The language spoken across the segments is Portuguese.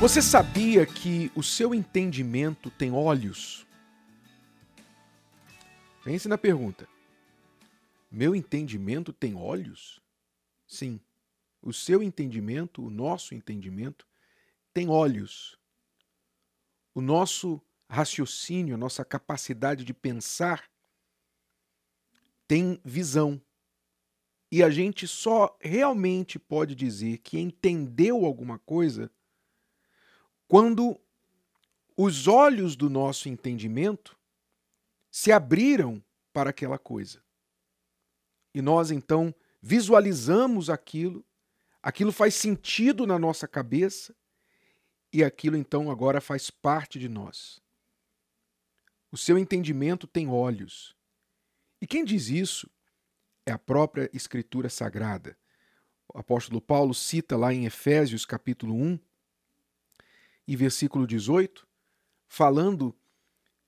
Você sabia que o seu entendimento tem olhos? Pense na pergunta. Meu entendimento tem olhos? Sim. O seu entendimento, o nosso entendimento, tem olhos. O nosso raciocínio, a nossa capacidade de pensar tem visão. E a gente só realmente pode dizer que entendeu alguma coisa quando os olhos do nosso entendimento se abriram para aquela coisa. E nós então visualizamos aquilo, aquilo faz sentido na nossa cabeça e aquilo então agora faz parte de nós. O seu entendimento tem olhos. E quem diz isso é a própria Escritura Sagrada. O apóstolo Paulo cita lá em Efésios capítulo 1 e versículo 18, falando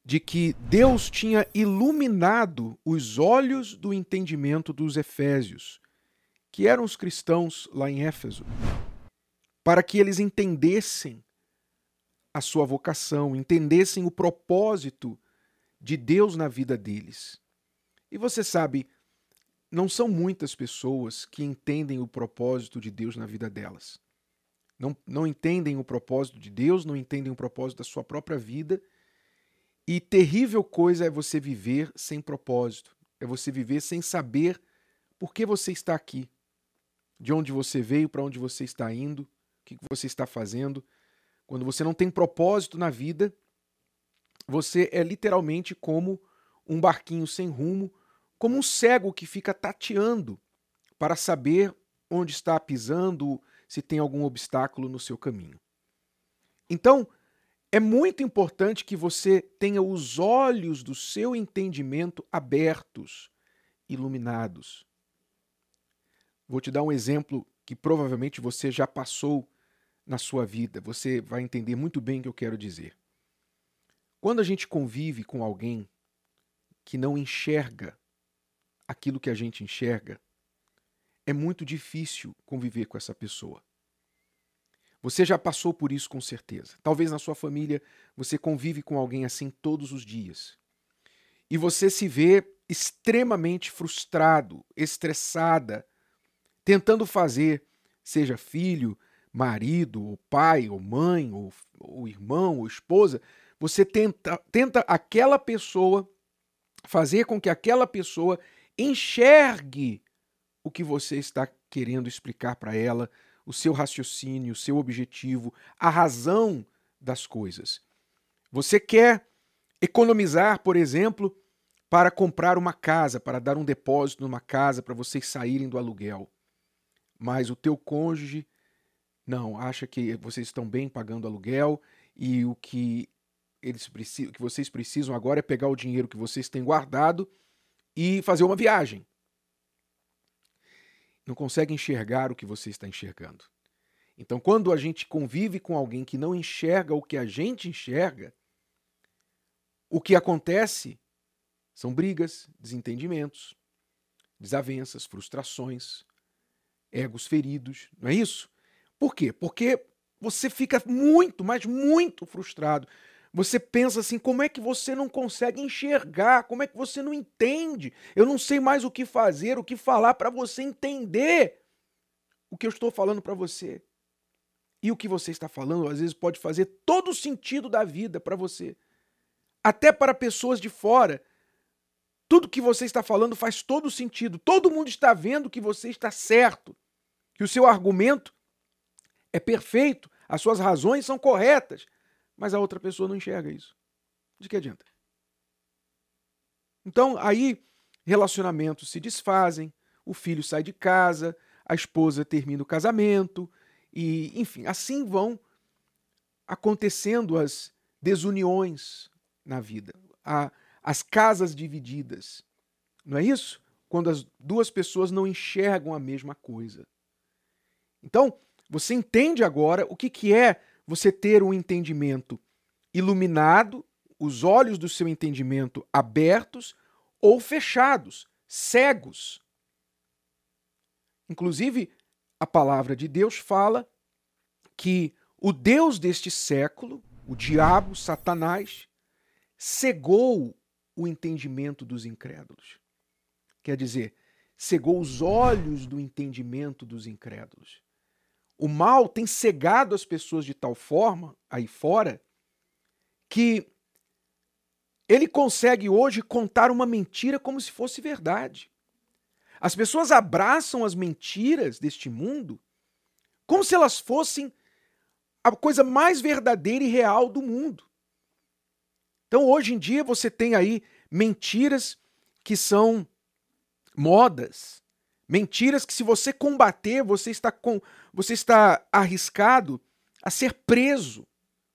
de que Deus tinha iluminado os olhos do entendimento dos efésios, que eram os cristãos lá em Éfeso, para que eles entendessem a sua vocação, entendessem o propósito de Deus na vida deles. E você sabe, não são muitas pessoas que entendem o propósito de Deus na vida delas não, não entendem o propósito de Deus, não entendem o propósito da sua própria vida. E terrível coisa é você viver sem propósito, é você viver sem saber por que você está aqui, de onde você veio, para onde você está indo, o que você está fazendo. Quando você não tem propósito na vida, você é literalmente como um barquinho sem rumo, como um cego que fica tateando para saber onde está pisando, se tem algum obstáculo no seu caminho. Então, é muito importante que você tenha os olhos do seu entendimento abertos, iluminados. Vou te dar um exemplo que provavelmente você já passou na sua vida. Você vai entender muito bem o que eu quero dizer. Quando a gente convive com alguém que não enxerga aquilo que a gente enxerga, é muito difícil conviver com essa pessoa. Você já passou por isso com certeza. Talvez na sua família você convive com alguém assim todos os dias. E você se vê extremamente frustrado, estressada, tentando fazer, seja filho, marido, ou pai, ou mãe, ou, ou irmão, ou esposa, você tenta, tenta aquela pessoa fazer com que aquela pessoa enxergue o que você está querendo explicar para ela, o seu raciocínio, o seu objetivo, a razão das coisas. Você quer economizar, por exemplo, para comprar uma casa, para dar um depósito numa casa para vocês saírem do aluguel. Mas o teu cônjuge não, acha que vocês estão bem pagando aluguel e o que eles precisam, que vocês precisam agora é pegar o dinheiro que vocês têm guardado e fazer uma viagem não consegue enxergar o que você está enxergando. Então, quando a gente convive com alguém que não enxerga o que a gente enxerga, o que acontece são brigas, desentendimentos, desavenças, frustrações, egos feridos, não é isso? Por quê? Porque você fica muito, mas muito frustrado você pensa assim: como é que você não consegue enxergar? Como é que você não entende? Eu não sei mais o que fazer, o que falar para você entender o que eu estou falando para você. E o que você está falando, às vezes, pode fazer todo o sentido da vida para você. Até para pessoas de fora. Tudo que você está falando faz todo o sentido. Todo mundo está vendo que você está certo, que o seu argumento é perfeito, as suas razões são corretas mas a outra pessoa não enxerga isso. De que adianta? Então, aí relacionamentos se desfazem, o filho sai de casa, a esposa termina o casamento, e, enfim, assim vão acontecendo as desuniões na vida, a, as casas divididas. Não é isso? Quando as duas pessoas não enxergam a mesma coisa. Então, você entende agora o que, que é você ter um entendimento iluminado, os olhos do seu entendimento abertos ou fechados, cegos. Inclusive, a palavra de Deus fala que o Deus deste século, o diabo, Satanás, cegou o entendimento dos incrédulos. Quer dizer, cegou os olhos do entendimento dos incrédulos. O mal tem cegado as pessoas de tal forma, aí fora, que ele consegue hoje contar uma mentira como se fosse verdade. As pessoas abraçam as mentiras deste mundo como se elas fossem a coisa mais verdadeira e real do mundo. Então, hoje em dia, você tem aí mentiras que são modas, mentiras que, se você combater, você está, com, você está arriscado a ser preso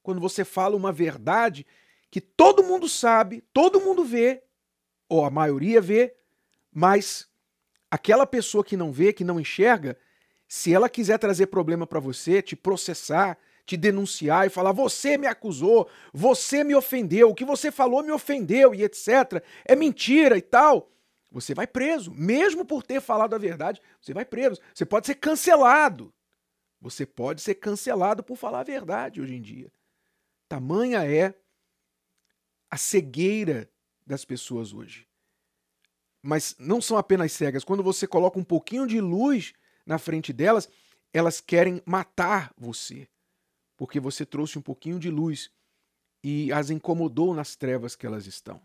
quando você fala uma verdade que todo mundo sabe, todo mundo vê, ou a maioria vê, mas aquela pessoa que não vê, que não enxerga, se ela quiser trazer problema para você, te processar, te denunciar e falar: você me acusou, você me ofendeu, o que você falou me ofendeu e etc. É mentira e tal. Você vai preso. Mesmo por ter falado a verdade, você vai preso. Você pode ser cancelado. Você pode ser cancelado por falar a verdade hoje em dia. Tamanha é a cegueira das pessoas hoje. Mas não são apenas cegas. Quando você coloca um pouquinho de luz na frente delas, elas querem matar você porque você trouxe um pouquinho de luz e as incomodou nas trevas que elas estão.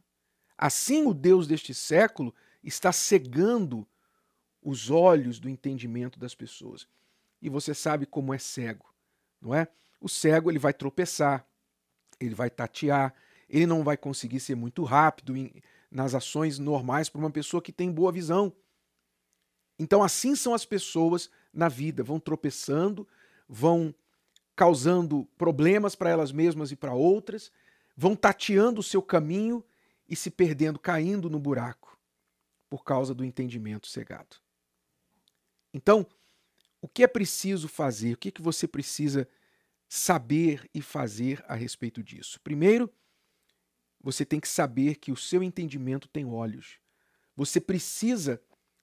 Assim, o Deus deste século está cegando os olhos do entendimento das pessoas. E você sabe como é cego, não é? O cego ele vai tropeçar, ele vai tatear, ele não vai conseguir ser muito rápido em, nas ações normais para uma pessoa que tem boa visão. Então, assim são as pessoas na vida, vão tropeçando, vão causando problemas para elas mesmas e para outras, vão tateando o seu caminho e se perdendo, caindo no buraco por causa do entendimento cegado. Então, o que é preciso fazer? O que, é que você precisa saber e fazer a respeito disso? Primeiro, você tem que saber que o seu entendimento tem olhos. Você precisa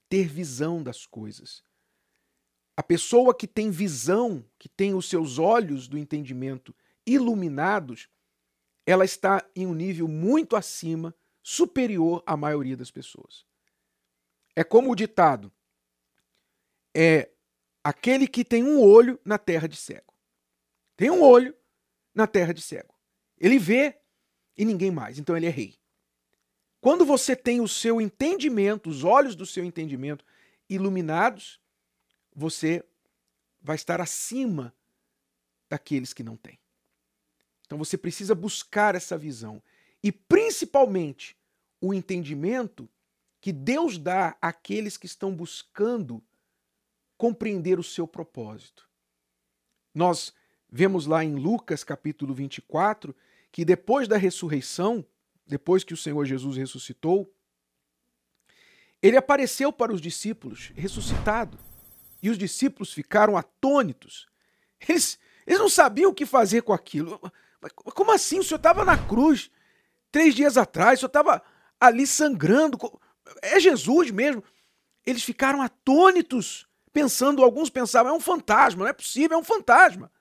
ter visão das coisas. A pessoa que tem visão, que tem os seus olhos do entendimento iluminados, ela está em um nível muito acima, superior à maioria das pessoas. É como o ditado: é aquele que tem um olho na terra de cego. Tem um olho na terra de cego. Ele vê e ninguém mais, então ele é rei. Quando você tem o seu entendimento, os olhos do seu entendimento iluminados, você vai estar acima daqueles que não têm. Então você precisa buscar essa visão e principalmente o entendimento que Deus dá àqueles que estão buscando compreender o seu propósito. Nós vemos lá em Lucas capítulo 24 que depois da ressurreição, depois que o Senhor Jesus ressuscitou, ele apareceu para os discípulos ressuscitado. E os discípulos ficaram atônitos. Eles, eles não sabiam o que fazer com aquilo. Mas como assim? O senhor estava na cruz três dias atrás, o senhor estava ali sangrando. É Jesus mesmo. Eles ficaram atônitos, pensando, alguns pensavam, é um fantasma, não é possível, é um fantasma.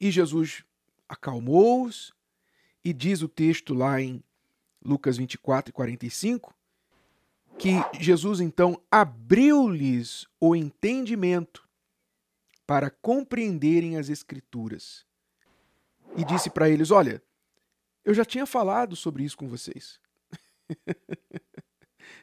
E Jesus acalmou-os e diz o texto lá em Lucas 24 e 45 que Jesus então abriu-lhes o entendimento para compreenderem as Escrituras. E disse para eles: Olha, eu já tinha falado sobre isso com vocês.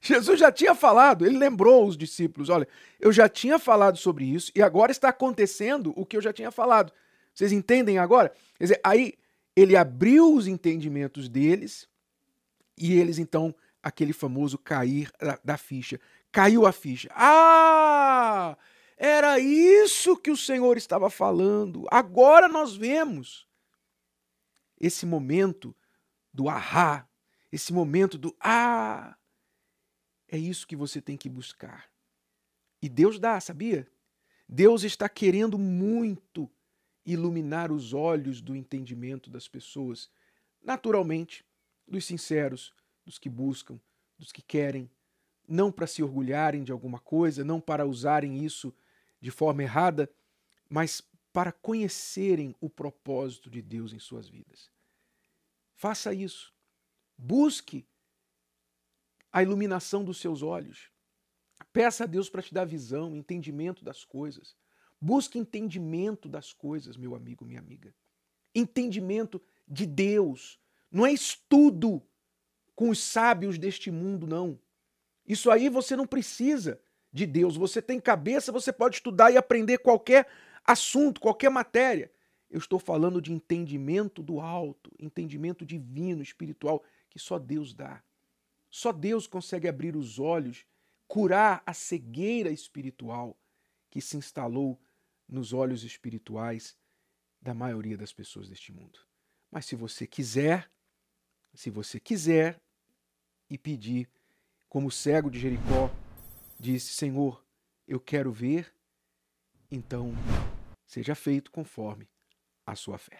Jesus já tinha falado, ele lembrou os discípulos: Olha, eu já tinha falado sobre isso e agora está acontecendo o que eu já tinha falado. Vocês entendem agora? Quer dizer, aí ele abriu os entendimentos deles e eles então aquele famoso cair da, da ficha. Caiu a ficha. Ah! Era isso que o Senhor estava falando. Agora nós vemos esse momento do ahá, esse momento do ah. É isso que você tem que buscar. E Deus dá, sabia? Deus está querendo muito iluminar os olhos do entendimento das pessoas, naturalmente, dos sinceros, dos que buscam, dos que querem, não para se orgulharem de alguma coisa, não para usarem isso de forma errada, mas para conhecerem o propósito de Deus em suas vidas. Faça isso. Busque a iluminação dos seus olhos. Peça a Deus para te dar visão, entendimento das coisas. Busque entendimento das coisas, meu amigo, minha amiga. Entendimento de Deus. Não é estudo com os sábios deste mundo, não. Isso aí você não precisa de Deus. Você tem cabeça, você pode estudar e aprender qualquer assunto, qualquer matéria. Eu estou falando de entendimento do alto, entendimento divino, espiritual, que só Deus dá. Só Deus consegue abrir os olhos, curar a cegueira espiritual que se instalou nos olhos espirituais da maioria das pessoas deste mundo. Mas se você quiser, se você quiser e pedir, como o cego de Jericó disse: Senhor, eu quero ver, então seja feito conforme a sua fé.